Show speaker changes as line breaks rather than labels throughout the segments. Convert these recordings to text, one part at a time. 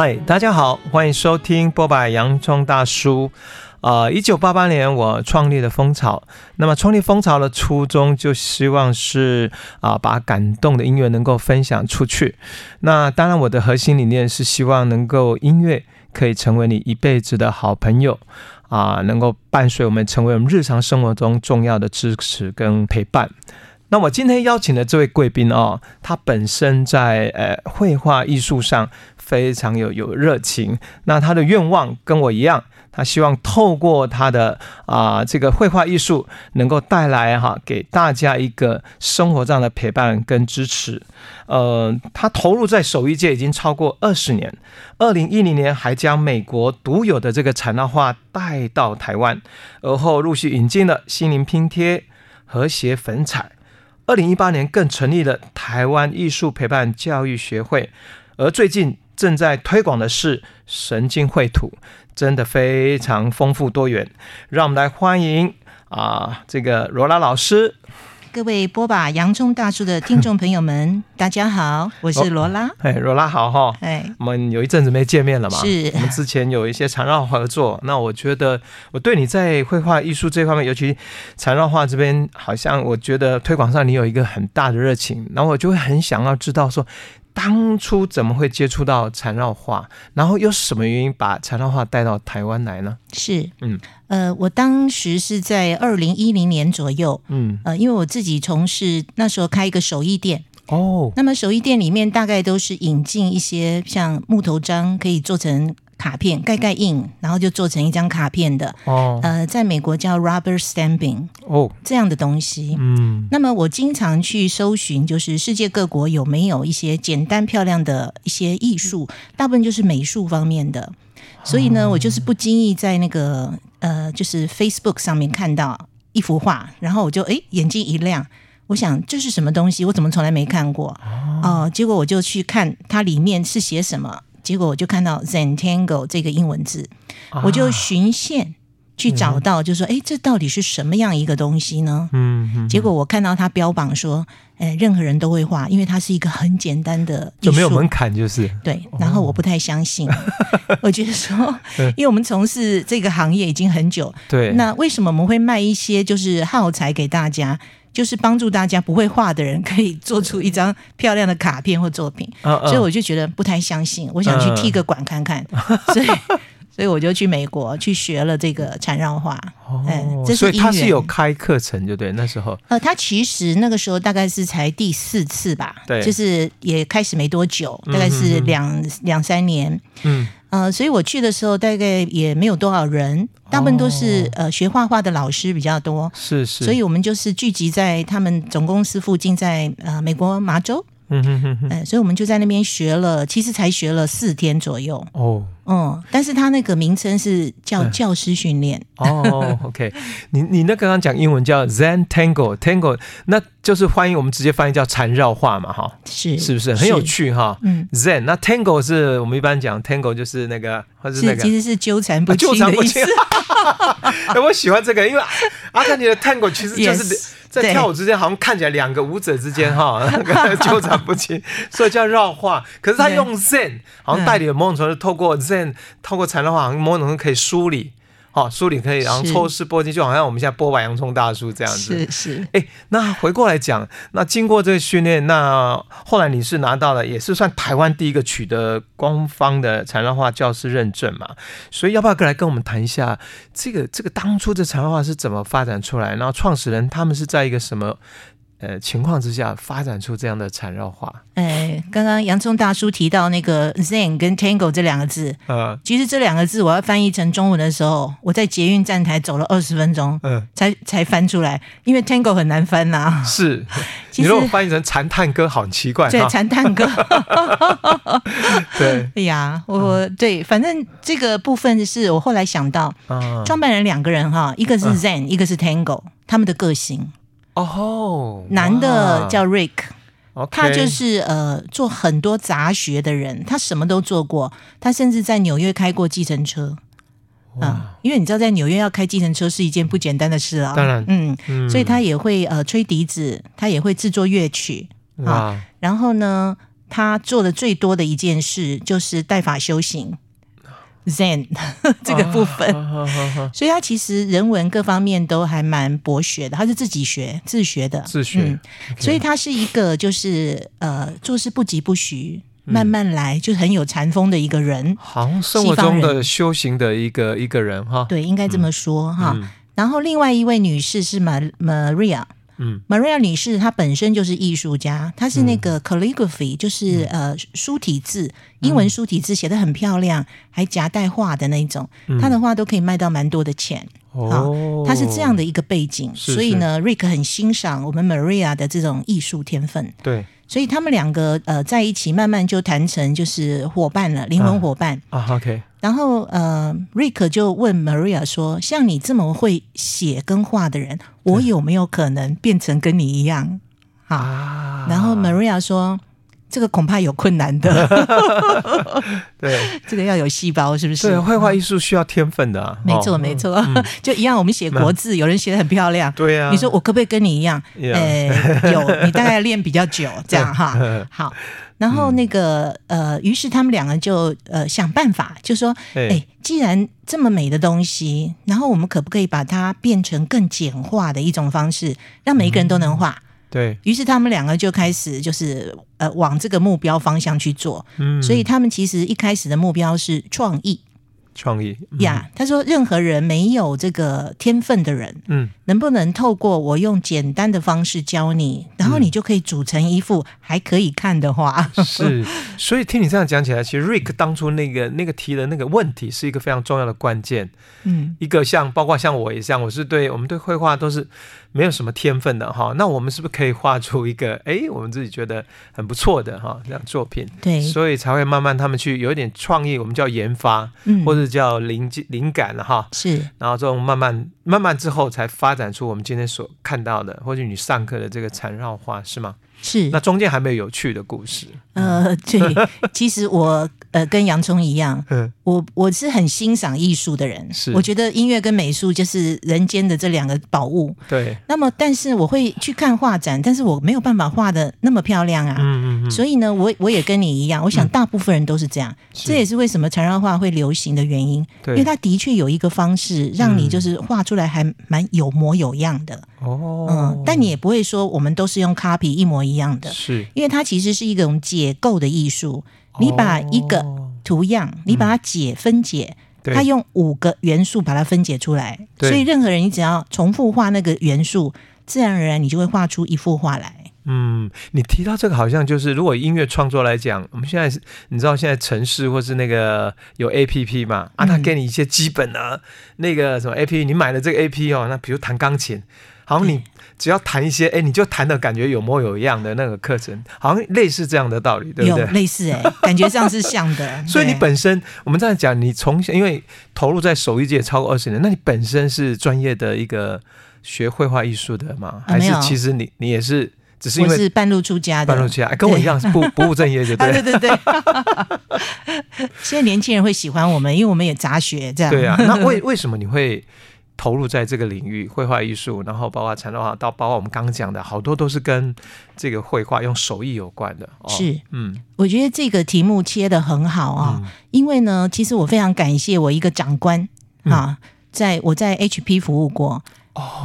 嗨，大家好，欢迎收听剥吧！洋葱大叔。呃，一九八八年我创立了蜂巢。那么创立蜂巢的初衷，就希望是啊、把感动的音乐能够分享出去。那当然，我的核心理念是希望能够音乐可以成为你一辈子的好朋友啊、能够伴随我们成为我们日常生活中重要的支持跟陪伴。那我今天邀请的这位贵宾哦，他本身在呃绘画艺术上非常有有热情。那他的愿望跟我一样，他希望透过他的啊、这个绘画艺术，能够带来哈给大家一个生活上的陪伴跟支持。呃，他投入在手艺界已经超过二十年。二零一零年还将美国独有的这个缠绕画带到台湾，而后陆续引进了心灵拼贴、和谐粉彩。二零一八年更成立了台湾艺术陪伴教育学会，而最近正在推广的是神经绘图，真的非常丰富多元。让我们来欢迎啊，这个罗拉老师。
各位剥吧！洋葱大叔的听众朋友们，大家好，我是罗拉。
哎，罗拉好哈。哎，我们有一阵子没见面了嘛？
是。
我们之前有一些缠绕合作，那我觉得我对你在绘画艺术这方面，尤其缠绕画这边，好像我觉得推广上你有一个很大的热情，然后我就会很想要知道说。当初怎么会接触到缠绕画？然后又什么原因把缠绕画带到台湾来呢？
是，嗯，呃，我当时是在二零一零年左右，嗯，呃，因为我自己从事那时候开一个手艺店，哦，那么手艺店里面大概都是引进一些像木头章，可以做成。卡片盖盖印，然后就做成一张卡片的。哦，呃，在美国叫 rubber stamping 哦，这样的东西。嗯，那么我经常去搜寻，就是世界各国有没有一些简单漂亮的一些艺术，大部分就是美术方面的。所以呢，哦、我就是不经意在那个呃，就是 Facebook 上面看到一幅画，然后我就诶眼睛一亮，我想这是什么东西？我怎么从来没看过？哦，呃、结果我就去看它里面是写什么。结果我就看到 Zentangle 这个英文字，啊、我就循线去找到，就说：“哎、嗯，这到底是什么样一个东西呢？”嗯，嗯，结果我看到他标榜说：“哎，任何人都会画，因为它是一个很简单的，
就没有门槛，就是。
对。”然后我不太相信，哦、我觉得说，因为我们从事这个行业已经很久，对，那为什么我们会卖一些就是耗材给大家？就是帮助大家不会画的人可以做出一张漂亮的卡片或作品，嗯嗯、所以我就觉得不太相信。我想去踢个馆看看，嗯、所以所以我就去美国去学了这个缠绕画。哦，嗯、这是
所以他是有开课程，就对那时候。
呃，他其实那个时候大概是才第四次吧，对，就是也开始没多久，大概是两、嗯、两三年，嗯。呃，所以我去的时候大概也没有多少人，大部分都是、哦、呃学画画的老师比较多，是是，所以我们就是聚集在他们总公司附近在，在呃美国麻州。嗯哼哼哼，所以我们就在那边学了，其实才学了四天左右。哦，嗯，但是他那个名称是叫教师训练。
哦，OK，你你那刚刚讲英文叫 Zentangle，Tangle，那就是翻译我们直接翻译叫缠绕画嘛，哈，是是不是很有趣哈？嗯，Zen，那 Tangle 是我们一般讲 Tangle 就是那个，或是那个，
其实是纠缠不清的意思。
我喜欢这个，因为阿根廷的 Tango 其实就是。Yes. 在跳舞之间，好像看起来两个舞者之间哈，那 个纠缠不清，所以叫绕画。可是他用 Zen，好像带领某种程度透过 Zen，透过禅的话，好像某种程度可以梳理。哦，梳理可以，然后抽丝剥茧，就好像我们现在剥完洋葱大叔这样子。
是是。
哎，那回过来讲，那经过这个训练，那后来你是拿到了，也是算台湾第一个取得官方的缠绕画教师认证嘛？所以要不要过来跟我们谈一下这个这个当初的缠绕画是怎么发展出来？然后创始人他们是在一个什么？呃，情况之下发展出这样的缠绕画。
哎，刚刚洋葱大叔提到那个 Zen 跟 Tango 这两个字，嗯，其实这两个字我要翻译成中文的时候，我在捷运站台走了二十分钟，嗯，才才翻出来，因为 Tango 很难翻呐、啊。
是，其实你如果翻译成缠探戈，好奇怪。
对，缠探戈。
对，
哎呀，我对，反正这个部分是我后来想到，嗯，创办人两个人哈，一个是 Zen，、嗯、一个是 Tango，他们的个性。哦，男的叫 Rick，他就是呃做很多杂学的人，他什么都做过，他甚至在纽约开过计程车，啊，因为你知道在纽约要开计程车是一件不简单的事啊，当然，嗯，所以他也会呃吹笛子，他也会制作乐曲。啊，然后呢，他做的最多的一件事就是带法修行。Zen 这个部分，所以他其实人文各方面都还蛮博学的。他是自己学、自学的，
自学。嗯.
所以他是一个就是呃做事不急不徐，慢慢来，就很有禅风的一个人。
好像生活中的修行的一个一个人哈。
对，应该这么说哈。然后另外一位女士是 Maria。嗯，Maria 女士她本身就是艺术家，她是那个 calligraphy，、嗯、就是呃书体字，英文书体字写的很漂亮，还夹带画的那种，她的画都可以卖到蛮多的钱。哦，她是这样的一个背景，是是所以呢，Rick 很欣赏我们 Maria 的这种艺术天分。
对。
所以他们两个呃在一起，慢慢就谈成就是伙伴了，灵魂伙伴
啊。OK。
然后呃，Rick 就问 Maria 说：“像你这么会写跟画的人，我有没有可能变成跟你一样？”啊。然后 Maria 说。这个恐怕有困难的，
对，
这个要有细胞，是不是？
对，绘画艺术需要天分的啊。
没错，没错，嗯、就一样。我们写国字，有人写得很漂亮，
对啊。
你说我可不可以跟你一样？呃，有，你大概练比较久，这样哈。好，然后那个呃，于是他们两个就呃想办法，就说，哎，既然这么美的东西，然后我们可不可以把它变成更简化的一种方式，让每一个人都能画？嗯
对，
于是他们两个就开始就是呃往这个目标方向去做，嗯，所以他们其实一开始的目标是创意。
创意
呀，yeah, 他说任何人没有这个天分的人，嗯，能不能透过我用简单的方式教你，然后你就可以组成一幅还可以看的画？
嗯、是，所以听你这样讲起来，其实 Rick 当初那个那个提的那个问题是一个非常重要的关键。嗯，一个像包括像我也像，我是对我们对绘画都是没有什么天分的哈，那我们是不是可以画出一个 哎，我们自己觉得很不错的哈这样作品？
对，
所以才会慢慢他们去有一点创意，我们叫研发，嗯，或者。叫灵灵感了哈，
是，
然后这种慢慢慢慢之后才发展出我们今天所看到的，或者你上课的这个缠绕画是吗？
是。
那中间还没有有趣的故事？
呃，对，其实我。呃，跟洋葱一样，嗯，我我是很欣赏艺术的人，是，我觉得音乐跟美术就是人间的这两个宝物，
对。
那么，但是我会去看画展，但是我没有办法画的那么漂亮啊，嗯嗯嗯。所以呢，我我也跟你一样，我想大部分人都是这样，嗯、这也是为什么缠绕画会流行的原因，对，因为它的确有一个方式让你就是画出来还蛮有模有样的，哦，嗯，但你也不会说我们都是用 copy 一模一样的，
是，
因为它其实是一种解构的艺术。你把一个图样，哦、你把它解分解，嗯、它用五个元素把它分解出来，所以任何人你只要重复画那个元素，自然而然你就会画出一幅画来。
嗯，你提到这个好像就是，如果音乐创作来讲，我们现在是，你知道现在城市或是那个有 A P P 嘛？啊，他给你一些基本的、啊、那个什么 A P P，你买了这个 A P P 哦，那比如弹钢琴，好像你。只要谈一些，哎，你就谈的感觉有模有样的那个课程，好像类似这样的道理，对不对？
有类似哎，感觉上是像的。
所以你本身，我们这样讲，你从小因为投入在手艺界超过二十年，那你本身是专业的一个学绘画艺术的吗？还是其实你你也是只是因为
是半路出家的，
半路出家，跟我一样不 不务正业，就对。
对对对。现在年轻人会喜欢我们，因为我们也杂学这样。
对啊，那为为什么你会？投入在这个领域，绘画艺术，然后包括禅绕画，到包括我们刚刚讲的好多都是跟这个绘画用手艺有关的。哦、
是，嗯，我觉得这个题目切得很好啊，嗯、因为呢，其实我非常感谢我一个长官啊，嗯、在我在 HP 服务过。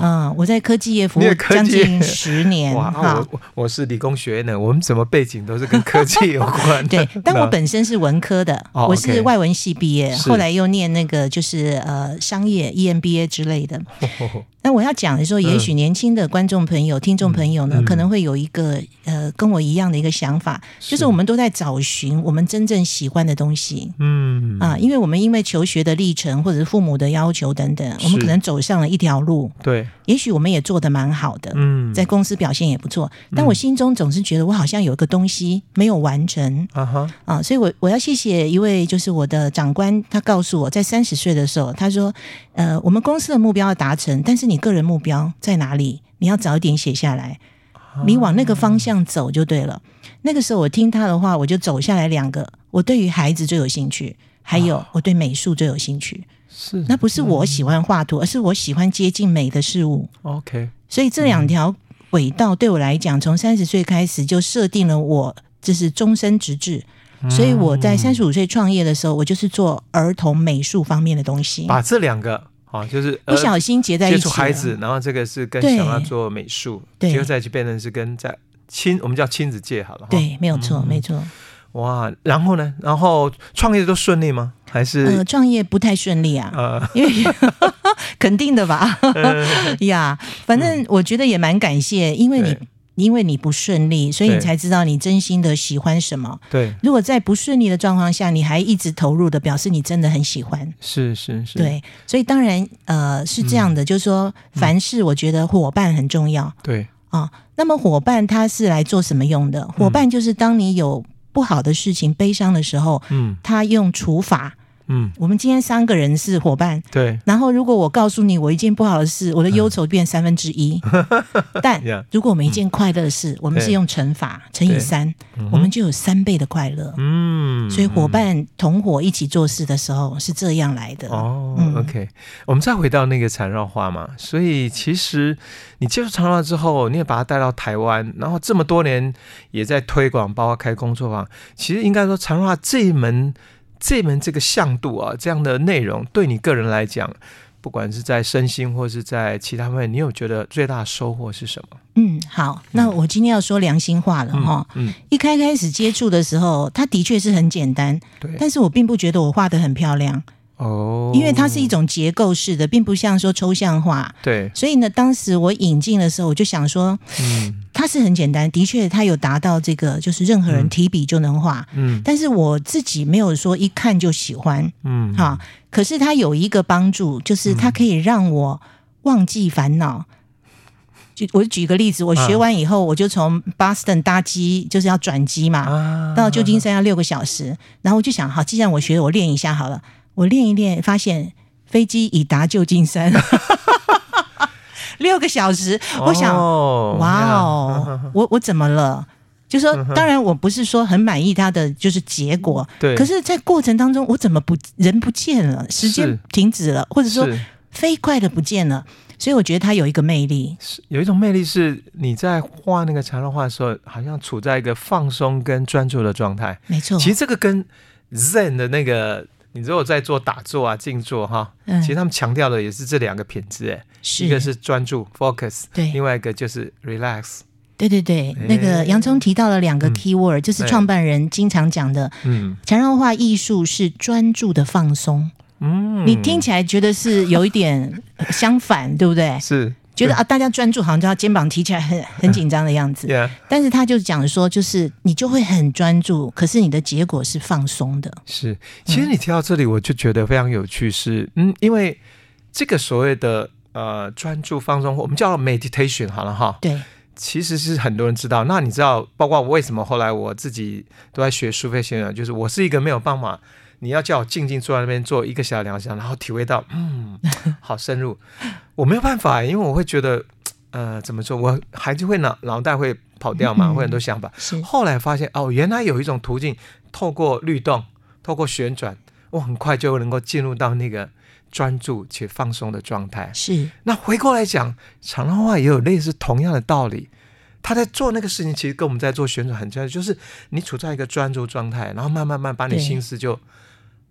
嗯，我在科技业服务将近十年。
哇，我我是理工学院的，我们什么背景都是跟科技有关。
对，但我本身是文科的，我是外文系毕业，后来又念那个就是呃商业 EMBA 之类的。那我要讲的时候，也许年轻的观众朋友、听众朋友呢，可能会有一个呃跟我一样的一个想法，就是我们都在找寻我们真正喜欢的东西。嗯。啊，因为我们因为求学的历程或者是父母的要求等等，我们可能走上了一条路。
对，
也许我们也做的蛮好的，嗯，在公司表现也不错，但我心中总是觉得我好像有一个东西没有完成，啊哈，啊，所以我我要谢谢一位就是我的长官，他告诉我在三十岁的时候，他说，呃，我们公司的目标要达成，但是你个人目标在哪里？你要早一点写下来，你往那个方向走就对了。那个时候我听他的话，我就走下来两个，我对于孩子最有兴趣，还有我对美术最有兴趣。是，那不是我喜欢画图，而是我喜欢接近美的事物。
OK，
所以这两条轨道对我来讲，从三十岁开始就设定了我这是终身直至。所以我在三十五岁创业的时候，我就是做儿童美术方面的东西。
把这两个啊，就是
不小心结在一起，
接触孩子，然后这个是跟想要做美术，结合在一起变成是跟在亲，我们叫亲子界好了。
对，没有错，嗯、没错。
哇，然后呢？然后创业都顺利吗？还是
呃，创业不太顺利啊？呃，因为 肯定的吧？呀，反正我觉得也蛮感谢，因为你。因为你不顺利，所以你才知道你真心的喜欢什么。
对，
如果在不顺利的状况下，你还一直投入的，表示你真的很喜欢。
是是是。
对，所以当然，呃，是这样的，嗯、就是说，凡事我觉得伙伴很重要。
对
啊，那么伙伴他是来做什么用的？伙伴就是当你有不好的事情、悲伤的时候，嗯，他用处罚。嗯，我们今天三个人是伙伴，
对。
然后，如果我告诉你我一件不好的事，我的忧愁变三分之一。但如果我们一件快乐的事，我们是用乘法乘以三，我们就有三倍的快乐。嗯，所以伙伴同伙一起做事的时候是这样来的。
哦，OK，我们再回到那个缠绕画嘛。所以其实你接触缠绕画之后，你也把它带到台湾，然后这么多年也在推广，包括开工作坊。其实应该说缠绕画这一门。这门这个向度啊，这样的内容对你个人来讲，不管是在身心或是在其他方面，你有觉得最大的收获是什么？
嗯，好，那我今天要说良心话了哈。嗯，嗯，一开开始接触的时候，它的确是很简单，对，但是我并不觉得我画的很漂亮。哦，因为它是一种结构式的，并不像说抽象画。
对，
所以呢，当时我引进的时候，我就想说，嗯，它是很简单，的确，它有达到这个，就是任何人提笔就能画。嗯，但是我自己没有说一看就喜欢。嗯，哈，可是它有一个帮助，就是它可以让我忘记烦恼。就我举个例子，我学完以后，我就从 Boston 搭机，就是要转机嘛，到旧金山要六个小时，然后我就想，好，既然我学，我练一下好了。我练一练，发现飞机已达旧金山，六个小时。我想，哦、哇哦，我我怎么了？就说，当然我不是说很满意他的就是结果，对。可是，在过程当中，我怎么不人不见了，时间停止了，或者说飞快的不见了？所以我觉得他有一个魅力，
是有一种魅力，是你在画那个禅绕画的时候，好像处在一个放松跟专注的状态。
没错，
其实这个跟 Zen 的那个。你如果在做打坐啊、静坐哈，嗯、其实他们强调的也是这两个品质，哎，一个是专注 （focus），对，另外一个就是 relax。
对对对，欸、那个洋葱提到了两个 key word，、嗯、就是创办人经常讲的，嗯，禅绕化艺术是专注的放松。嗯，你听起来觉得是有一点相反，对不对？
是。
觉得啊，大家专注，好像就要肩膀提起来很 很紧张的样子。Yeah. 但是他就讲说，就是你就会很专注，可是你的结果是放松的。
是，其实你提到这里，我就觉得非常有趣是，是嗯，因为这个所谓的呃专注放松，我们叫 meditation 好了哈。
对，
其实是很多人知道。那你知道，包括我为什么后来我自己都在学苏菲学院，就是我是一个没有办法。你要叫我静静坐在那边坐一个小时两个小时，然后体会到，嗯，好深入，我没有办法，因为我会觉得，呃，怎么说，我还是会脑脑袋会跑掉嘛，会很多想法。后来发现，哦，原来有一种途径，透过律动，透过旋转，我很快就能够进入到那个专注且放松的状态。
是。
那回过来讲，长的话也有类似同样的道理，他在做那个事情，其实跟我们在做旋转很像，就是你处在一个专注状态，然后慢慢慢把你心思就。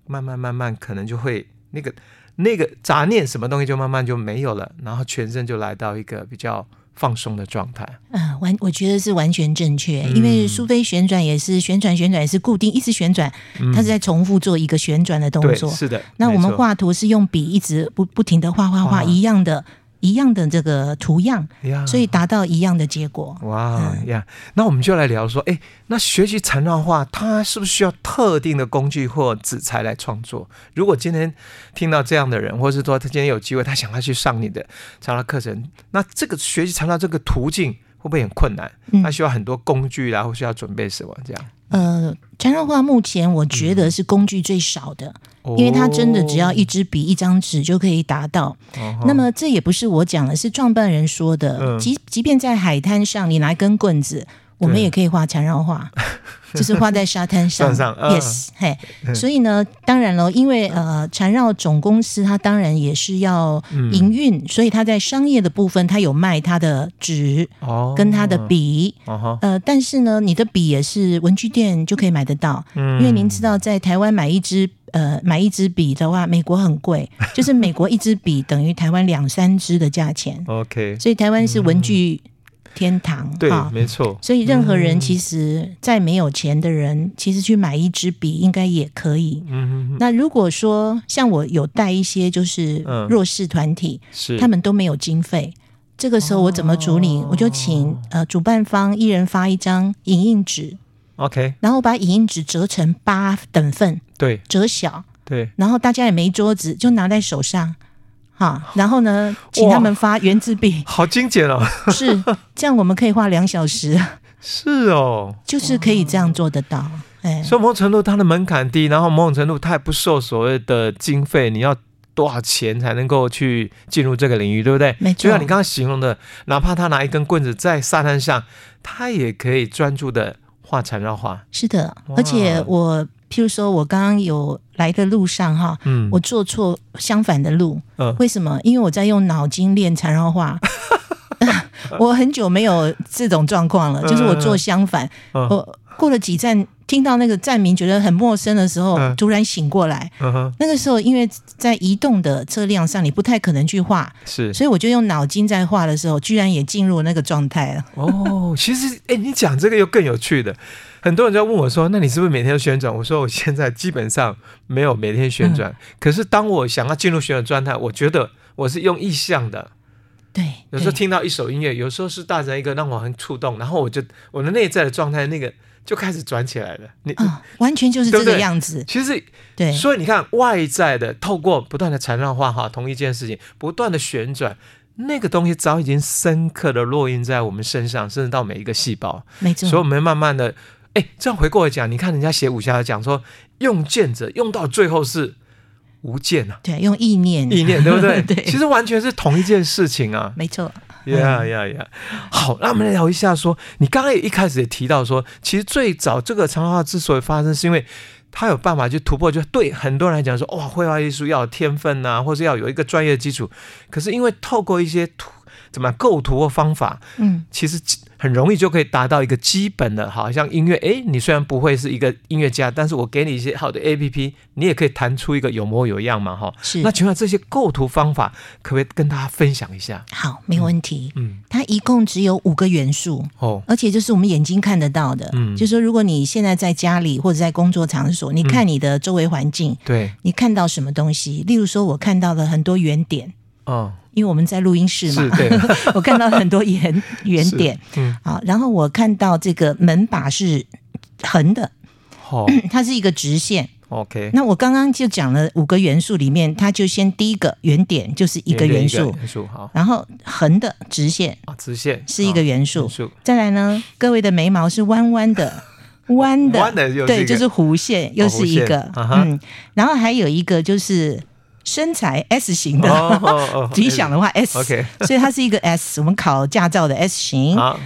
慢慢慢慢，可能就会那个那个杂念什么东西就慢慢就没有了，然后全身就来到一个比较放松的状态。
嗯，完，我觉得是完全正确，嗯、因为苏菲旋转也是旋转，旋转也是固定，一直旋转，它是在重复做一个旋转的动作。
是的。
那我们画图是用笔一直不不停的画画画一样的。一样的这个图样，所以达到一样的结果。
哇呀！那我们就来聊说，哎，那学习缠绕画，它是不是需要特定的工具或纸材来创作？如果今天听到这样的人，或是说他今天有机会，他想要去上你的缠绕课程，那这个学习缠绕这个途径会不会很困难？他需要很多工具，然后需要准备什么这样？
呃，缠绕画目前我觉得是工具最少的。嗯因为它真的只要一支笔、一张纸就可以达到。哦、那么这也不是我讲的，是创办人说的。嗯、即即便在海滩上，你拿一根棍子，我们也可以画缠绕画。就是画在沙滩上，
上，
yes，嘿，所以呢，当然了，因为呃，缠绕总公司它当然也是要营运，嗯、所以它在商业的部分，它有卖它的纸，哦，跟它的笔，哦、呃，但是呢，你的笔也是文具店就可以买得到，嗯，因为您知道，在台湾买一支呃买一支笔的话，美国很贵，就是美国一支笔等于台湾两三支的价钱，
OK，
所以台湾是文具。嗯天堂，
对，没错。
所以任何人其实，再没有钱的人，嗯、其实去买一支笔应该也可以。嗯哼哼。那如果说像我有带一些就是弱势团体，他们都没有经费，这个时候我怎么处理？哦、我就请呃主办方一人发一张影印纸
，OK，
然后把影印纸折成八等份，
对，
折小，
对，
然后大家也没桌子，就拿在手上。好，然后呢，请他们发原子笔，
好精简哦。
是这样，我们可以画两小时。
是哦，
就是可以这样做得到。哎，
所以某种程度它的门槛低，然后某种程度它也不受所谓的经费，你要多少钱才能够去进入这个领域，对不对？
没错。
就像你刚刚形容的，哪怕他拿一根棍子在沙滩上，他也可以专注的画缠绕画。
是的，而且我。譬如说，我刚刚有来的路上哈，嗯，我坐错相反的路，嗯，为什么？因为我在用脑筋练缠绕画，我很久没有这种状况了，就是我坐相反，嗯、我过了几站，听到那个站名觉得很陌生的时候，突然醒过来，嗯、那个时候因为在移动的车辆上，你不太可能去画，
是，
所以我就用脑筋在画的时候，居然也进入那个状态了。
哦，其实，哎，你讲这个又更有趣的。很多人在问我说：“那你是不是每天都旋转？”我说：“我现在基本上没有每天旋转。嗯、可是当我想要进入旋转状态，我觉得我是用意向的。
对，
有时候听到一首音乐，有时候是大自然一个让我很触动，然后我就我的内在的状态那个就开始转起来了。你、
哦、完全就是这个样子。
对对其实
对，
所以你看外在的，透过不断的缠绕化哈，同一件事情不断的旋转，那个东西早已经深刻的烙印在我们身上，甚至到每一个细胞。
没错，
所以我们慢慢的。哎，这样回过来讲，你看人家写武侠讲说，用剑者用到最后是无剑啊，
对，用意念，
意念对不对？
对，
其实完全是同一件事情啊，
没错。
呀呀呀！好，那我们来聊一下说，说你刚刚也一开始也提到说，其实最早这个缠绕画之所以发生，是因为他有办法去突破，就对很多人来讲说，哇，绘画艺术要有天分呐，或是要有一个专业的基础。可是因为透过一些图。怎么构图或方法？嗯，其实很容易就可以达到一个基本的，好像音乐。哎，你虽然不会是一个音乐家，但是我给你一些好的 APP，你也可以弹出一个有模有样嘛，哈。
是。
那请问这些构图方法，可不可以跟大家分享一下？
好，没问题。嗯，它一共只有五个元素哦，而且就是我们眼睛看得到的。嗯，就是说如果你现在在家里或者在工作场所，你看你的周围环境，
对，
你看到什么东西？例如说，我看到了很多圆点。哦。因为我们在录音室嘛，我看到很多圆 圆点，嗯，好，然后我看到这个门把是横的，哦，它是一个直线
，OK。
那我刚刚就讲了五个元素里面，它就先第一个圆点就是一个元素，
元素好，
然后横的直线
啊，直线
是一个元素，再来呢，各位的眉毛是弯弯的，弯的，对，就是弧线，又是一个，嗯，然后还有一个就是。身材 S 型的，理想的话 S，OK，所以它是一个 S。我们考驾照的 S 型啊，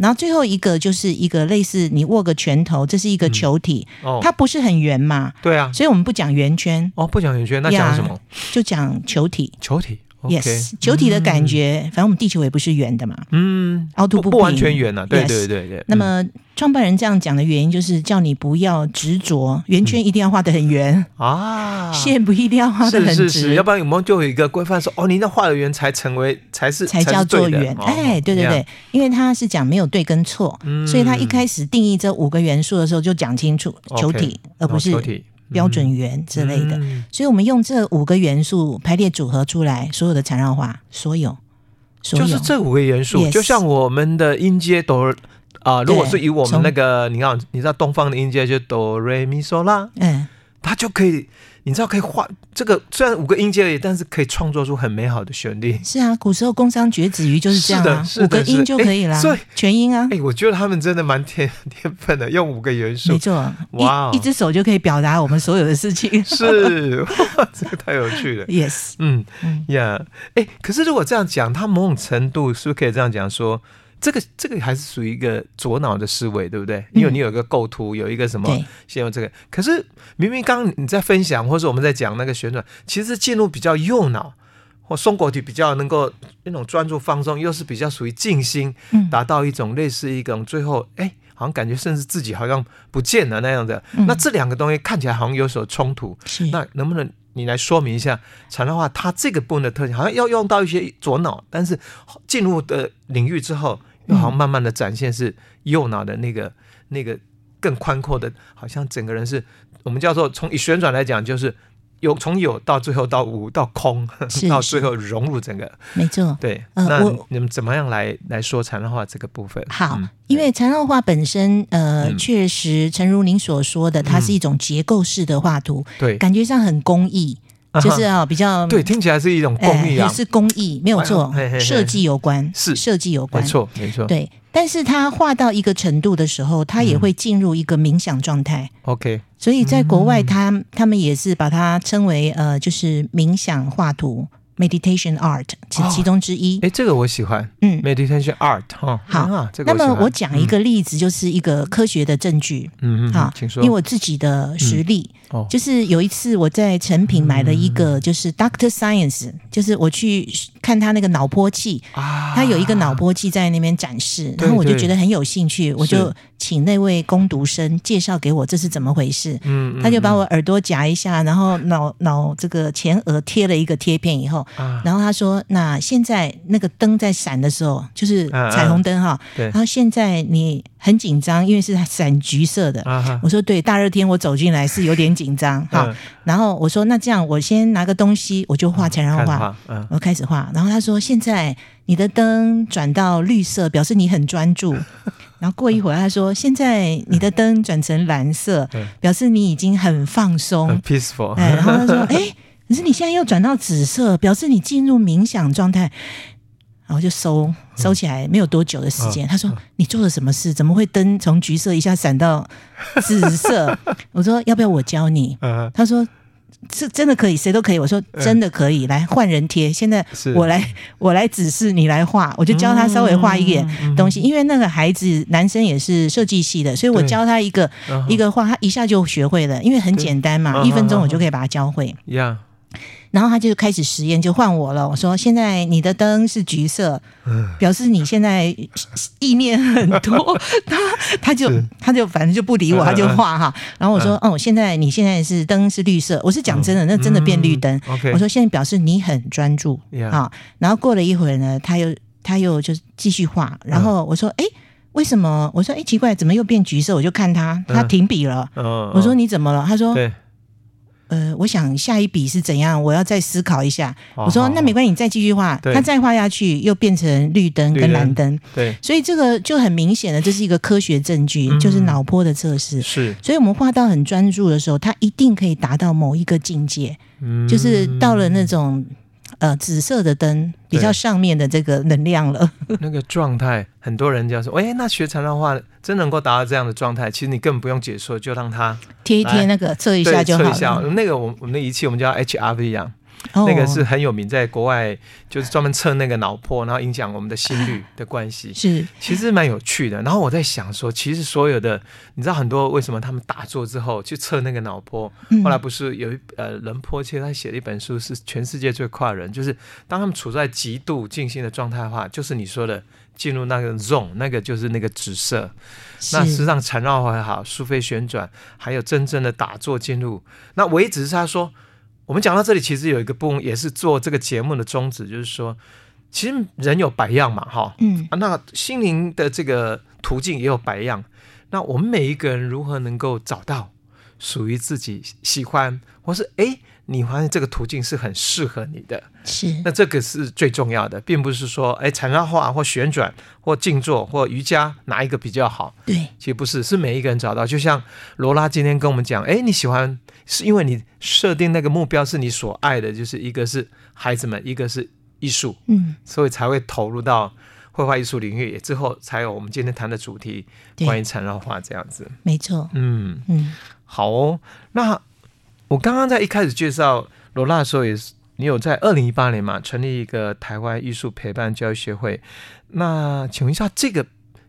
然后最后一个就是一个类似你握个拳头，这是一个球体，它不是很圆嘛？
对啊，
所以我们不讲圆圈
哦，不讲圆圈，那讲什么？
就讲球体，
球体。
Yes，球体的感觉，反正我们地球也不是圆的嘛。嗯，凹凸不
不完全圆啊。对对对对。
那么创办人这样讲的原因，就是叫你不要执着，圆圈一定要画的很圆啊，线不一定要画的很直，
要不然我们就有一个规范说，哦，你那画的圆才成为才是
才叫做圆。哎，对对对，因为他是讲没有对跟错，所以他一开始定义这五个元素的时候就讲清楚球体，而不是球体。标准圆之类的，嗯、所以我们用这五个元素排列组合出来，所有的缠绕画，所有，所有。
就是这五个元素就像我们的音阶哆啊，如果是以我们那个，你看，你知道东方的音阶就哆瑞咪嗦啦，嗯，它就可以。你知道可以画这个，虽然五个音阶而已，但是可以创作出很美好的旋律。
是啊，古时候工商绝子鱼就是这样啊，五个音就可以啦，所以全音啊。
哎，我觉得他们真的蛮天天分的，用五个元素，
没错，哇，一只手就可以表达我们所有的事情。
是，哇，这个太有趣了。
Yes，
嗯，呀，哎，可是如果这样讲，他某种程度是不是可以这样讲说，这个这个还是属于一个左脑的思维，对不对？因为你有一个构图，有一个什么，先用这个。可是明明刚刚你在分享，或者我们在讲那个旋转，其实进入比较右脑或松果体比较能够那种专注放松，又是比较属于静心，达到一种类似一种最后哎，好像感觉甚至自己好像不见了那样的。那这两个东西看起来好像有所冲突，那能不能？你来说明一下禅的话，它这个部分的特性好像要用到一些左脑，但是进入的领域之后，又好像慢慢的展现是右脑的那个那个更宽阔的，好像整个人是我们叫做从以旋转来讲就是。有从有到最后到无到空，到最后融入整个，
没错。
对，呃、那你们怎么样来来说禅绕画这个部分？
好，嗯、因为禅绕画本身，呃，嗯、确实，诚如您所说的，它是一种结构式的画图，对、嗯，感觉上很工艺。就是啊，比较
对，听起来是一种工艺啊，
也是工艺，没有错，设计有关，是。设计有关，
没错，没错。
对，但是他画到一个程度的时候，他也会进入一个冥想状态。
OK，
所以在国外，他他们也是把它称为呃，就是冥想画图。Meditation art 其其中之一。
哎，这个我喜欢。嗯，Meditation art 哈。好，
那么我讲一个例子，就是一个科学的证据。嗯嗯。好，请说。因为我自己的实例，就是有一次我在成品买了一个，就是 Doctor Science，就是我去看他那个脑波器，他有一个脑波器在那边展示，然后我就觉得很有兴趣，我就请那位工读生介绍给我这是怎么回事。嗯。他就把我耳朵夹一下，然后脑脑这个前额贴了一个贴片以后。啊、然后他说：“那现在那个灯在闪的时候，就是彩虹灯哈。然后现在你很紧张，因为是闪橘色的。啊、我说：对，大热天我走进来是有点紧张哈。啊、然后我说：那这样我先拿个东西，我就画前然后画。我开始画。然后他说：现在你的灯转到绿色，表示你很专注。然后过一会儿他说：现在你的灯转成蓝色，表示你已经很放松。很
peaceful。
哎，然后他说：哎。”可是你现在又转到紫色，表示你进入冥想状态，然后就收收起来，没有多久的时间。他说：“你做了什么事？怎么会灯从橘色一下闪到紫色？” 我说：“要不要我教你？”他说：“是真的可以，谁都可以。”我说：“真的可以，来换人贴。现在我来，我来指示你来画。我就教他稍微画一点东西，因为那个孩子男生也是设计系的，所以我教他一个一个画，他一下就学会了，因为很简单嘛，一分钟我就可以把它教会。”然后他就开始实验，就换我了。我说：“现在你的灯是橘色，表示你现在意念很多。”他他就他就反正就不理我，他就画哈。然后我说：“哦，现在你现在是灯是绿色。”我是讲真的，那真的变绿灯。我说：“现在表示你很专注啊。”然后过了一会儿呢，他又他又就继续画。然后我说：“哎，为什么？”我说：“哎，奇怪，怎么又变橘色？”我就看他，他停笔了。我说：“你怎么了？”他说。呃，我想下一笔是怎样？我要再思考一下。哦、我说那没关系，你再继续画。对他再画下去，又变成绿灯跟蓝灯。对，所以这个就很明显的，这是一个科学证据，嗯、就是脑波的测试。是，所以我们画到很专注的时候，它一定可以达到某一个境界，嗯、就是到了那种。呃，紫色的灯比较上面的这个能量了，
那个状态，很多人就说，哎，那学禅的话真能够达到这样的状态，其实你根本不用解说，就让它
贴一贴那个测一下就好了。测一下，
那个我我们的仪器我们叫 HRV 一样。那个是很有名，在国外就是专门测那个脑波，然后影响我们的心率的关系。是，其实蛮有趣的。然后我在想说，其实所有的，你知道很多为什么他们打坐之后去测那个脑波？后来不是有一呃仁波切他写了一本书，是全世界最快的人，就是当他们处在极度静心的状态的话，就是你说的进入那个 zone，那个就是那个紫色。那实际上缠绕还好，苏菲旋转，还有真正的打坐进入。那唯一只是他说。我们讲到这里，其实有一个部分也是做这个节目的宗旨，就是说，其实人有百样嘛，哈，嗯，那心灵的这个途径也有百样。那我们每一个人如何能够找到属于自己喜欢，或是哎，你发现这个途径是很适合你的，是，那这个是最重要的，并不是说哎，缠绕画或旋转或静坐或瑜伽哪一个比较好，对，其实不是，是每一个人找到。就像罗拉今天跟我们讲，哎，你喜欢。是因为你设定那个目标是你所爱的，就是一个是孩子们，一个是艺术，嗯，所以才会投入到绘画艺术领域，之后才有我们今天谈的主题，关于缠绕画这样子。
没错，嗯嗯，
好哦。那我刚刚在一开始介绍罗拉的时候，也是你有在二零一八年嘛成立一个台湾艺术陪伴教育协会，那请问一下这个。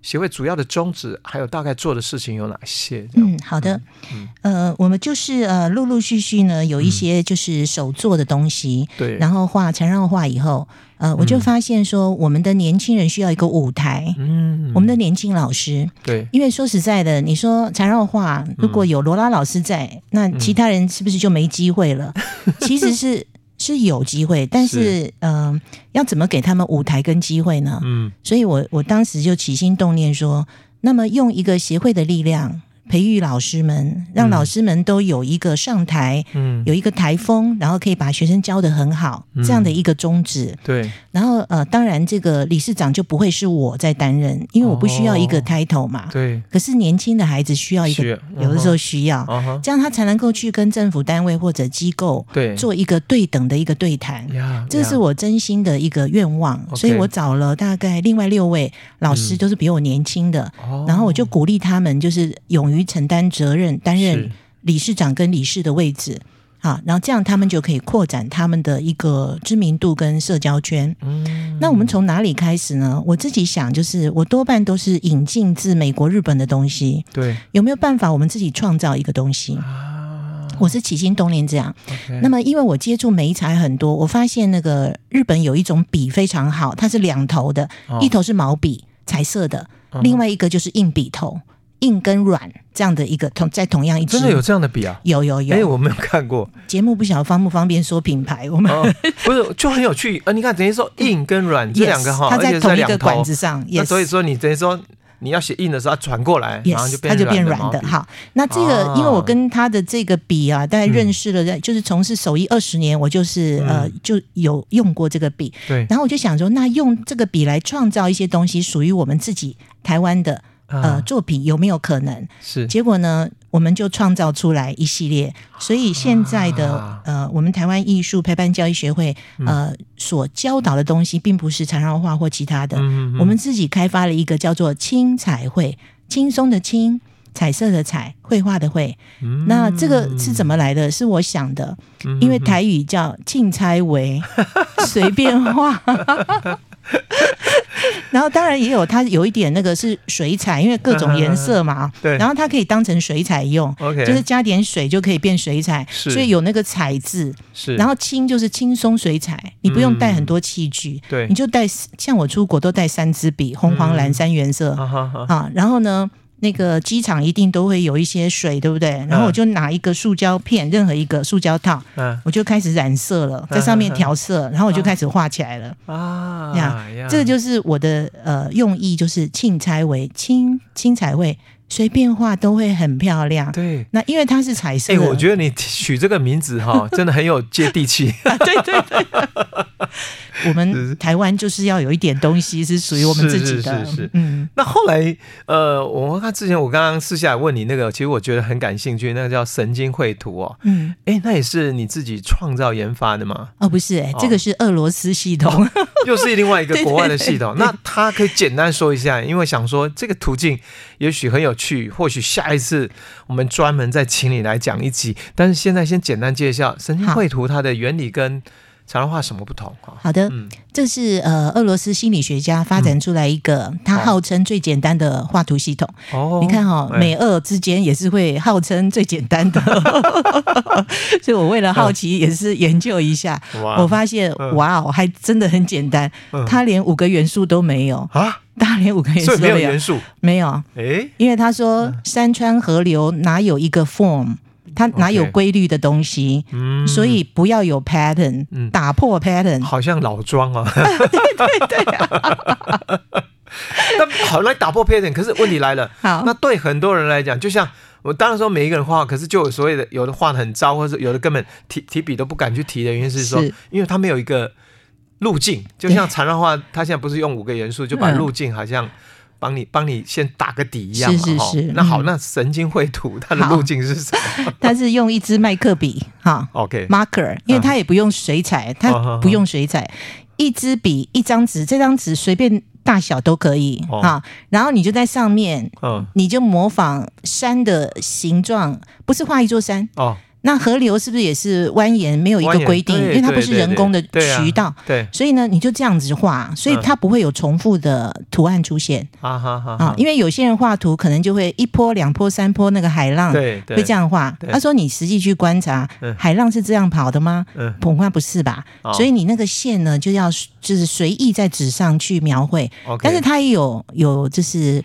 协会主要的宗旨还有大概做的事情有哪些？
嗯，好的，嗯，呃，我们就是呃，陆陆续续呢有一些就是手做的东西，对、嗯，然后画缠绕画以后，呃，我就发现说，我们的年轻人需要一个舞台，嗯，我们的年轻老师，对，因为说实在的，你说缠绕画如果有罗拉老师在，嗯、那其他人是不是就没机会了？嗯、其实是。是有机会，但是嗯、呃，要怎么给他们舞台跟机会呢？嗯，所以我我当时就起心动念说，那么用一个协会的力量。培育老师们，让老师们都有一个上台，嗯，有一个台风，然后可以把学生教得很好，嗯、这样的一个宗旨。对，然后呃，当然这个理事长就不会是我在担任，因为我不需要一个 title 嘛。对、哦。可是年轻的孩子需要一个，有的时候需要，哦、这样他才能够去跟政府单位或者机构对。做一个对等的一个对谈。呀，这是我真心的一个愿望，所以我找了大概另外六位老师，都是比我年轻的，嗯、然后我就鼓励他们，就是勇于。于承担责任，担任理事长跟理事的位置，好，然后这样他们就可以扩展他们的一个知名度跟社交圈。嗯，那我们从哪里开始呢？我自己想，就是我多半都是引进自美国、日本的东西。对，有没有办法我们自己创造一个东西？啊，我是起心动念这样。Okay. 那么，因为我接触美材很多，我发现那个日本有一种笔非常好，它是两头的，哦，一头是毛笔，彩色的，嗯，另外一个就是硬笔头。硬跟软这样的一个同在同样一支，
真的有这样的笔啊？
有有有，
哎、欸，我没有看过。
节目不晓得方不方便说品牌？我们、哦、
不是就很有趣。呃，你看，等于说 硬跟软这两个哈，
它在同一个管子上。
那所以说，你等于说你要写硬的时候，它转过来，然后就变
它就变软的。好，那这个、啊、因为我跟他的这个笔啊，大概认识了，嗯、就是从事手艺二十年，我就是、嗯、呃就有用过这个笔。对，然后我就想说，那用这个笔来创造一些东西，属于我们自己台湾的。呃，作品有没有可能？是结果呢？我们就创造出来一系列。所以现在的、啊、呃，我们台湾艺术陪伴教育学会呃所教导的东西，并不是缠绕画或其他的、嗯。我们自己开发了一个叫做“轻彩绘”，轻松的轻，彩色的彩，绘画的绘、嗯。那这个是怎么来的？是我想的，嗯、因为台语叫“庆猜为”，随便画。然后当然也有，它有一点那个是水彩，因为各种颜色嘛。对。然后它可以当成水彩用，OK，就是加点水就可以变水彩，所以有那个彩字。是。然后轻就是轻松水彩，你不用带很多器具，对、嗯，你就带像我出国都带三支笔，红、黄、蓝三原色、嗯、啊。然后呢？那个机场一定都会有一些水，对不对？然后我就拿一个塑胶片，任何一个塑胶套，嗯，我就开始染色了，在上面调色，然后我就开始画起来了。啊，呀，这个就是我的呃用意，就是轻彩绘，轻轻彩绘。随便画都会很漂亮。对，那因为它是彩色。哎、欸，我觉得你取这个名字哈，真的很有接地气。对对对，我们台湾就是要有一点东西是属于我们自己的。是是是，是。嗯，那后来呃，我看之前我刚刚私下问你那个，其实我觉得很感兴趣，那个叫神经绘图哦。嗯。哎、欸，那也是你自己创造研发的吗？哦，不是、欸，哎，这个是俄罗斯系统，哦、又是另外一个国外的系统。那他可以简单说一下，因为想说这个途径也许很有。趣，或许下一次我们专门再请你来讲一集。但是现在先简单介绍神经绘图它的原理跟缠绕画什么不同？好的，嗯，这是呃俄罗斯心理学家发展出来一个，他、嗯、号称最简单的画图系统。哦，你看哈、哦，美俄之间也是会号称最简单的，所以我为了好奇也是研究一下，嗯、我发现哇哦，还真的很简单，它连五个元素都没有。啊。大连五个元素没有。元素，没有。哎，因为他说山川河流哪有一个 form，它哪有规律的东西，嗯，所以不要有 pattern，打破 pattern，好像老庄啊。对对对啊。那好来打破 pattern，可是问题来了，好，那对很多人来讲，就像我当然说每一个人画，可是就有所谓的有的画得很糟，或者有的根本提提笔都不敢去提的原因是说，因为他没有一个。路径就像缠绕画，它现在不是用五个元素就把路径好像帮你帮、嗯、你先打个底一样嘛？是是是。那好，那神经绘图它的路径是什么？它是用一支麦克笔哈，OK，marker，因为它也不用水彩，它不用水彩，一支笔一张纸，这张纸随便大小都可以哈。然后你就在上面，你就模仿山的形状，不是画一座山哦。那河流是不是也是蜿蜒，没有一个规定？因为它不是人工的渠道，
对，
所以呢，你就这样子画，所以它不会有重复的图案出现。啊哈哈啊！因为有些人画图可能就会一波、两波、三波那个海浪，对，会这样画。他说：“你实际去观察，海浪是这样跑的吗？恐怕不是吧？所以你那个线呢，就要就是随意在纸上去描绘。但是它也有有就是。”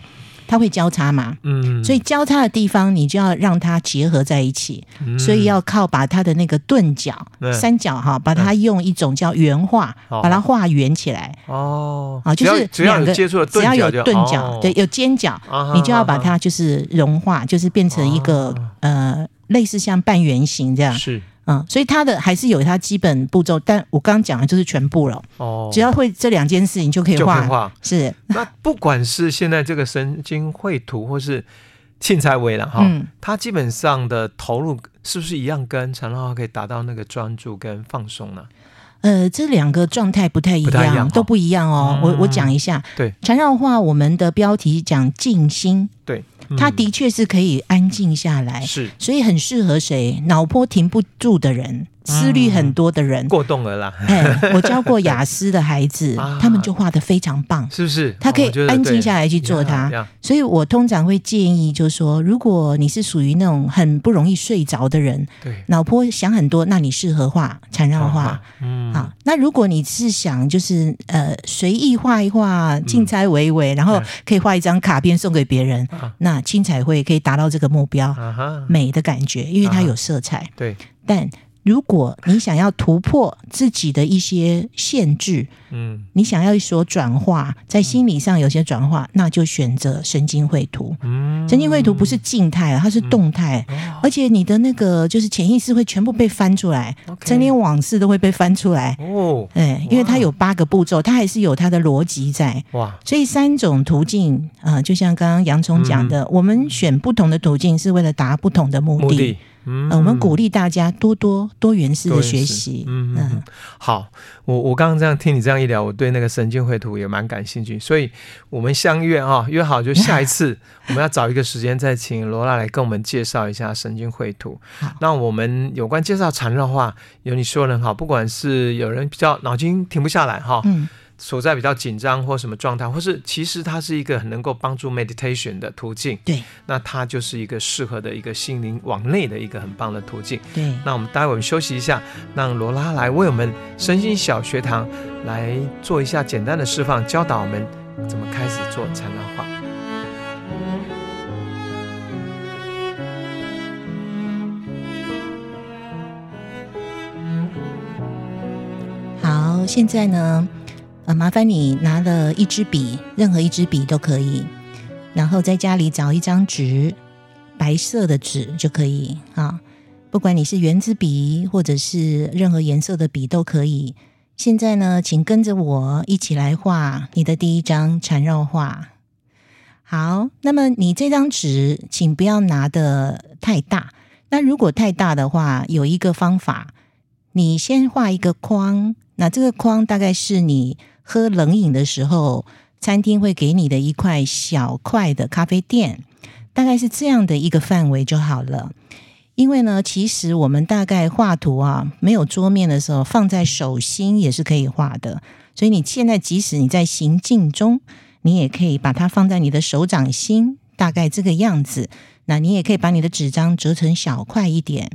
它会交叉嘛？嗯，所以交叉的地方你就要让它结合在一起，嗯、所以要靠把它的那个钝角、嗯、三角哈，把它用一种叫圆画，嗯、把它画圆起来。哦，啊，就是两个只要有钝角，哦、对，有尖角，啊、你就要把它就是融化，就是变成一个、啊、呃类似像半圆形这样。是。嗯，所以它的还是有它基本步骤，但我刚刚讲的就是全部了。哦，只要会这两件事情就可以画。画是。
那不管是现在这个神经绘图，或是庆财维了哈，嗯、它基本上的投入是不是一样，跟禅绕画可以达到那个专注跟放松呢？
呃，这两个状态不太一样，不一样都不一样哦。嗯、我我讲一下，对，缠绕画我们的标题讲静心，对。他的确是可以安静下来，是，所以很适合谁？脑波停不住的人，思虑很多的人，
过动了啦。
哎，我教过雅思的孩子，他们就画的非常棒，是不是？他可以安静下来去做它。所以我通常会建议，就是说，如果你是属于那种很不容易睡着的人，对，脑波想很多，那你适合画缠绕画。嗯，好。那如果你是想就是呃随意画一画，竞猜维维，然后可以画一张卡片送给别人，那。青彩绘可以达到这个目标，美的感觉，因为它有色彩。对，但如果你想要突破自己的一些限制，嗯，你想要一所转化，在心理上有些转化，那就选择神经绘图。嗯，神经绘图不是静态，它是动态，而且你的那个就是潜意识会全部被翻出来，成年往事都会被翻出来。哦，哎，因为它有八个步骤，它还是有它的逻辑在。哇，所以三种途径啊，就像刚刚杨聪讲的，我们选不同的途径是为了达不同的。目的。嗯、呃，我们鼓励大家多多多元式的学习。嗯嗯，
好，我我刚刚这样听你这样一聊，我对那个神经绘图也蛮感兴趣，所以我们相约啊，约好就下一次 我们要找一个时间再请罗拉来跟我们介绍一下神经绘图。那我们有关介绍禅绕画，有你说的很好，不管是有人比较脑筋停不下来哈。嗯处在比较紧张或什么状态，或是其实它是一个很能够帮助 meditation 的途径。对，那它就是一个适合的一个心灵往内的一个很棒的途径。对，那我们待会我们休息一下，让罗拉来为我们身心小学堂来做一下简单的示范，教导我们怎么开始做禅绕画。
好，现在呢？呃，麻烦你拿了一支笔，任何一支笔都可以，然后在家里找一张纸，白色的纸就可以啊。不管你是圆珠笔，或者是任何颜色的笔都可以。现在呢，请跟着我一起来画你的第一张缠绕画。好，那么你这张纸，请不要拿的太大。那如果太大的话，有一个方法，你先画一个框，那这个框大概是你。喝冷饮的时候，餐厅会给你的一块小块的咖啡垫，大概是这样的一个范围就好了。因为呢，其实我们大概画图啊，没有桌面的时候，放在手心也是可以画的。所以你现在即使你在行进中，你也可以把它放在你的手掌心，大概这个样子。那你也可以把你的纸张折成小块一点。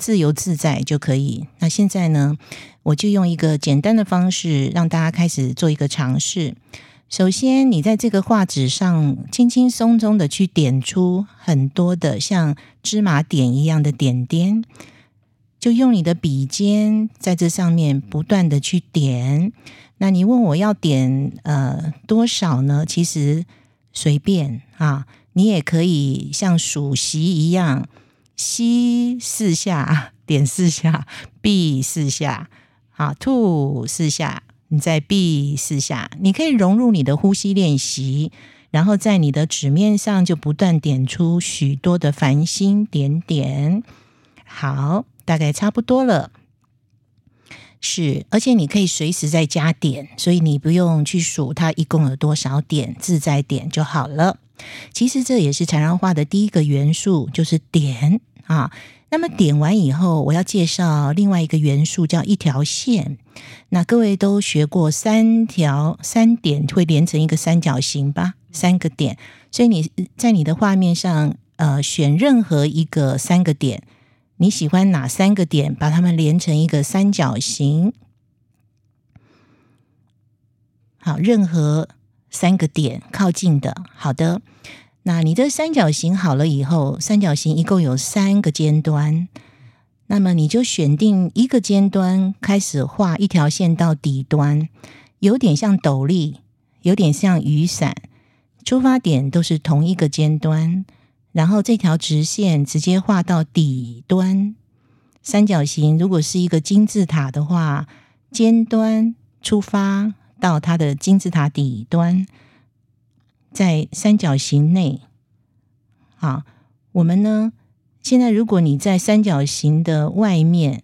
自由自在就可以。那现在呢，我就用一个简单的方式让大家开始做一个尝试。首先，你在这个画纸上轻轻松松的去点出很多的像芝麻点一样的点点，就用你的笔尖在这上面不断的去点。那你问我要点呃多少呢？其实随便啊，你也可以像数席一样。吸四下，点四下，闭四下，好，吐四下，你再闭四下。你可以融入你的呼吸练习，然后在你的纸面上就不断点出许多的繁星点点。好，大概差不多了。是，而且你可以随时再加点，所以你不用去数它一共有多少点，自在点就好了。其实这也是禅绕画的第一个元素，就是点。啊，那么点完以后，我要介绍另外一个元素，叫一条线。那各位都学过三条三点会连成一个三角形吧？三个点，所以你在你的画面上，呃，选任何一个三个点，你喜欢哪三个点，把它们连成一个三角形。好，任何三个点靠近的，好的。那你的三角形好了以后，三角形一共有三个尖端，那么你就选定一个尖端，开始画一条线到底端，有点像斗笠，有点像雨伞，出发点都是同一个尖端，然后这条直线直接画到底端。三角形如果是一个金字塔的话，尖端出发到它的金字塔底端。在三角形内，啊，我们呢，现在如果你在三角形的外面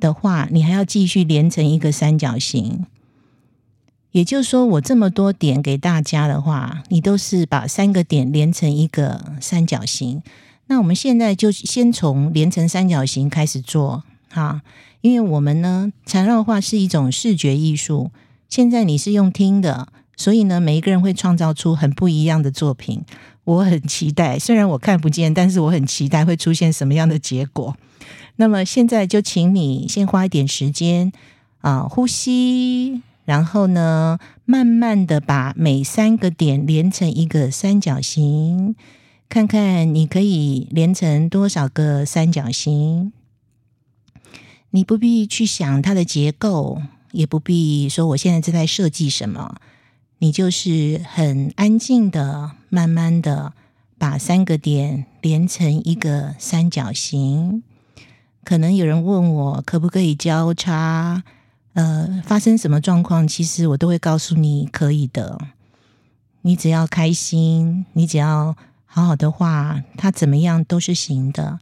的话，你还要继续连成一个三角形。也就是说，我这么多点给大家的话，你都是把三个点连成一个三角形。那我们现在就先从连成三角形开始做，哈，因为我们呢，缠绕画是一种视觉艺术。现在你是用听的。所以呢，每一个人会创造出很不一样的作品。我很期待，虽然我看不见，但是我很期待会出现什么样的结果。那么现在就请你先花一点时间啊，呼吸，然后呢，慢慢的把每三个点连成一个三角形，看看你可以连成多少个三角形。你不必去想它的结构，也不必说我现在正在设计什么。你就是很安静的，慢慢的把三个点连成一个三角形。可能有人问我可不可以交叉？呃，发生什么状况，其实我都会告诉你可以的。你只要开心，你只要好好的画，它怎么样都是行的。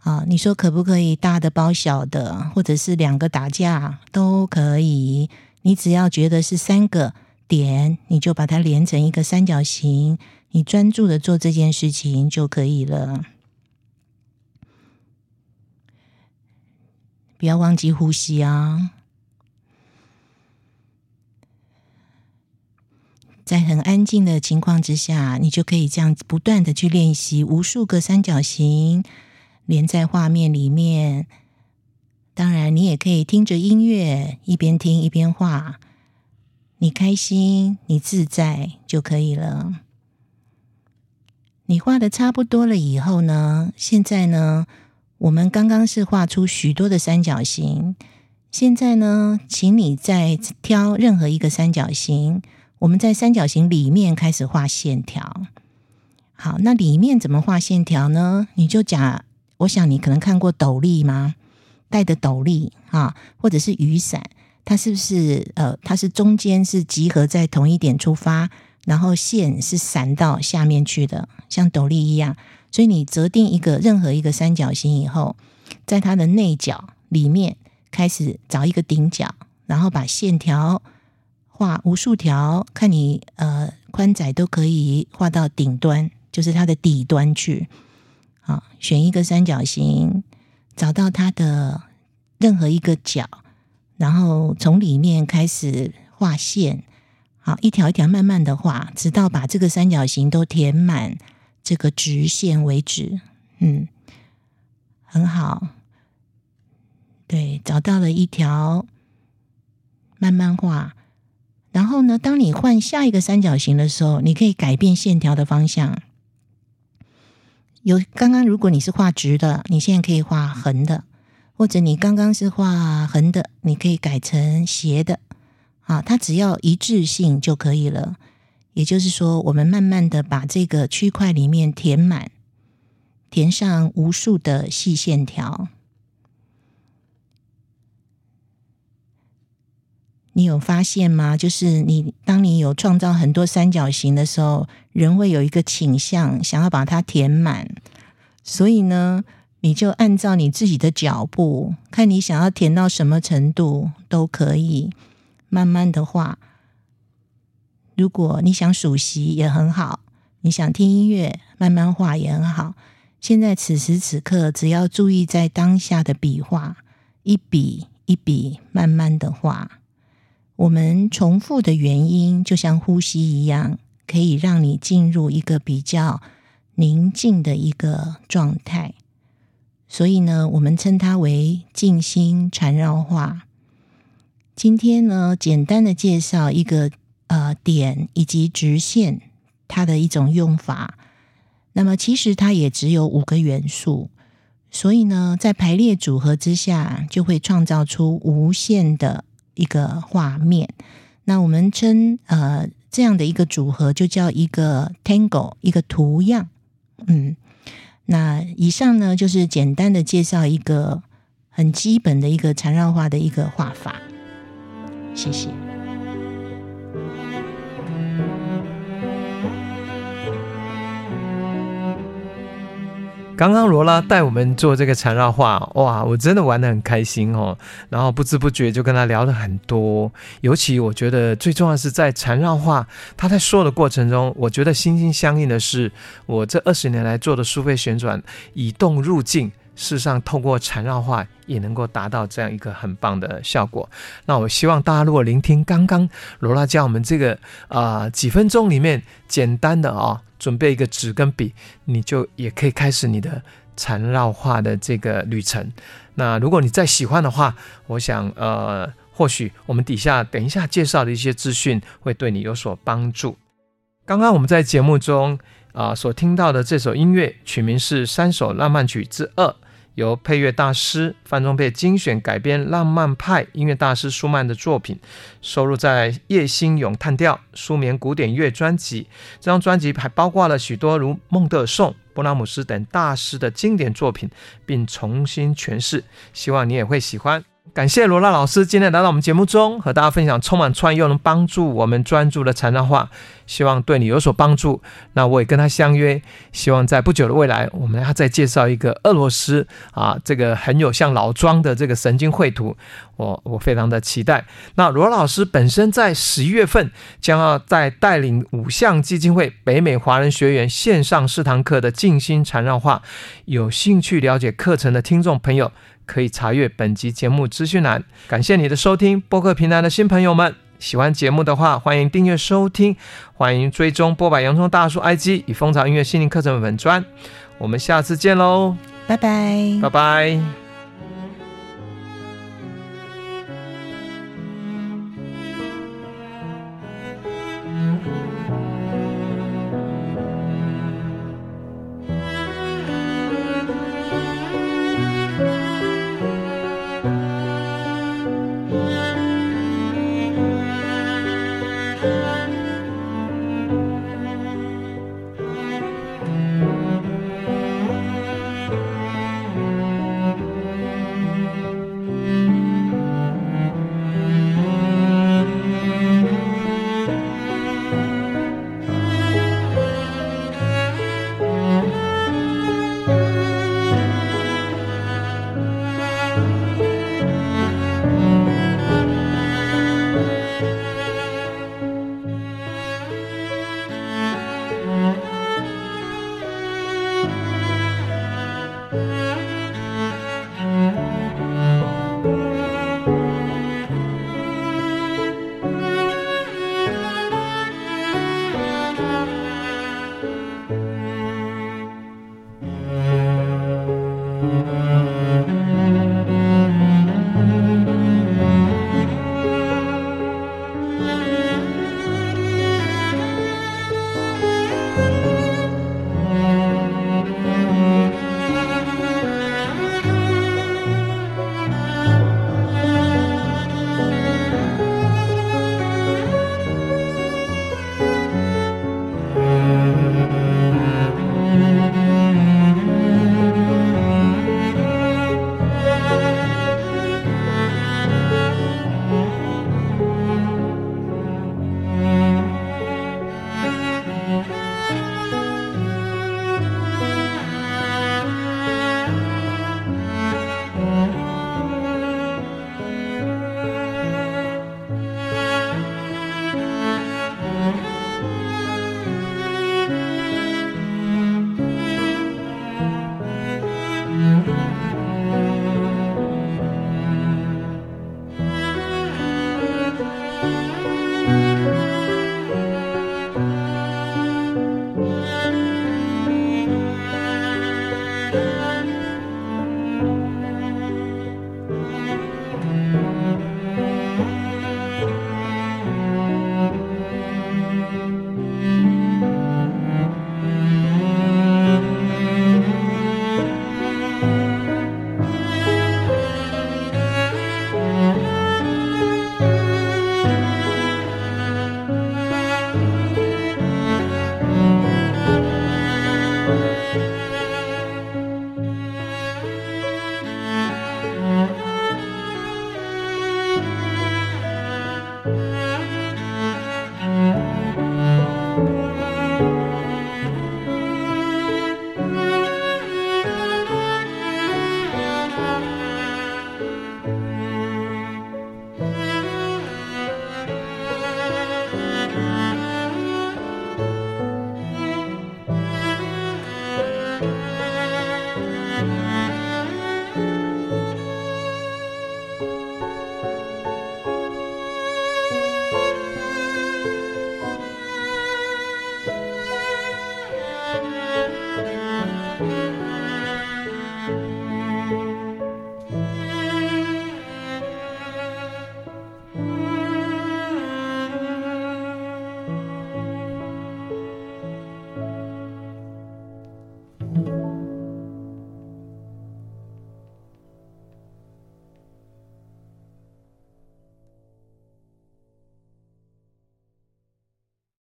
啊，你说可不可以大的包小的，或者是两个打架都可以。你只要觉得是三个。点，你就把它连成一个三角形，你专注的做这件事情就可以了。不要忘记呼吸啊！在很安静的情况之下，你就可以这样不断的去练习无数个三角形连在画面里面。当然，你也可以听着音乐，一边听一边画。你开心，你自在就可以了。你画的差不多了以后呢，现在呢，我们刚刚是画出许多的三角形。现在呢，请你再挑任何一个三角形，我们在三角形里面开始画线条。好，那里面怎么画线条呢？你就讲，我想你可能看过斗笠吗？戴的斗笠啊，或者是雨伞。它是不是呃，它是中间是集合在同一点出发，然后线是散到下面去的，像斗笠一样。所以你择定一个任何一个三角形以后，在它的内角里面开始找一个顶角，然后把线条画无数条，看你呃宽窄都可以画到顶端，就是它的底端去。好，选一个三角形，找到它的任何一个角。然后从里面开始画线，好，一条一条慢慢的画，直到把这个三角形都填满这个直线为止。嗯，很好。对，找到了一条，慢慢画。然后呢，当你换下一个三角形的时候，你可以改变线条的方向。有刚刚如果你是画直的，你现在可以画横的。或者你刚刚是画横的，你可以改成斜的，啊，它只要一致性就可以了。也就是说，我们慢慢的把这个区块里面填满，填上无数的细线条。你有发现吗？就是你当你有创造很多三角形的时候，人会有一个倾向，想要把它填满。所以呢，你就按照你自己的脚步，看你想要填到什么程度都可以，慢慢的画。如果你想数息也很好，你想听音乐慢慢画也很好。现在此时此刻，只要注意在当下的笔画，一笔一笔慢慢的画。我们重复的原因，就像呼吸一样，可以让你进入一个比较宁静的一个状态。所以呢，我们称它为静心缠绕画。今天呢，简单的介绍一个呃点以及直线它的一种用法。那么其实它也只有五个元素，所以呢，在排列组合之下，就会创造出无限的一个画面。那我们称呃这样的一个组合就叫一个 tangle，一个图样。嗯，那以上呢就是简单的介绍一个很基本的一个缠绕画的一个画法。谢谢。
刚刚罗拉带我们做这个缠绕画，哇，我真的玩得很开心哦。然后不知不觉就跟他聊了很多，尤其我觉得最重要的是在缠绕画，他在说的过程中，我觉得心心相印的是，我这二十年来做的书费旋转以动入静，事实上透过缠绕画也能够达到这样一个很棒的效果。那我希望大家如果聆听刚刚罗拉教我们这个啊、几分钟里面简单的啊、哦。准备一个纸跟笔，你就也可以开始你的缠绕画的这个旅程。那如果你再喜欢的话，我想呃，或许我们底下等一下介绍的一些资讯会对你有所帮助。刚刚我们在节目中啊、所听到的这首音乐，取名是《三首浪漫曲之二》。由配乐大师范仲沛精选改编，浪漫派音乐大师舒曼的作品，收录在叶新咏叹调舒眠古典乐专辑。这张专辑还包括了许多如孟德尔颂、勃拉姆斯等大师的经典作品，并重新诠释。希望你也会喜欢。感谢罗拉老师今天来到我们节目中，和大家分享充满创意又能帮助我们专注的缠绕画，希望对你有所帮助。那我也跟他相约，希望在不久的未来，我们要再介绍一个俄罗斯啊，这个很有像老庄的这个神经绘图，我我非常的期待。那罗老师本身在十一月份将要在带领五项基金会北美华人学员线上四堂课的静心缠绕画，有兴趣了解课程的听众朋友，可以查阅本集节目资讯栏。感谢你的收听，播客平台的新朋友们，喜欢节目的话，欢迎订阅收听，欢迎追踪波百！洋葱大叔 IG 与蜂巢音乐心灵课程粉专。我们下次见喽，
拜拜，
拜拜。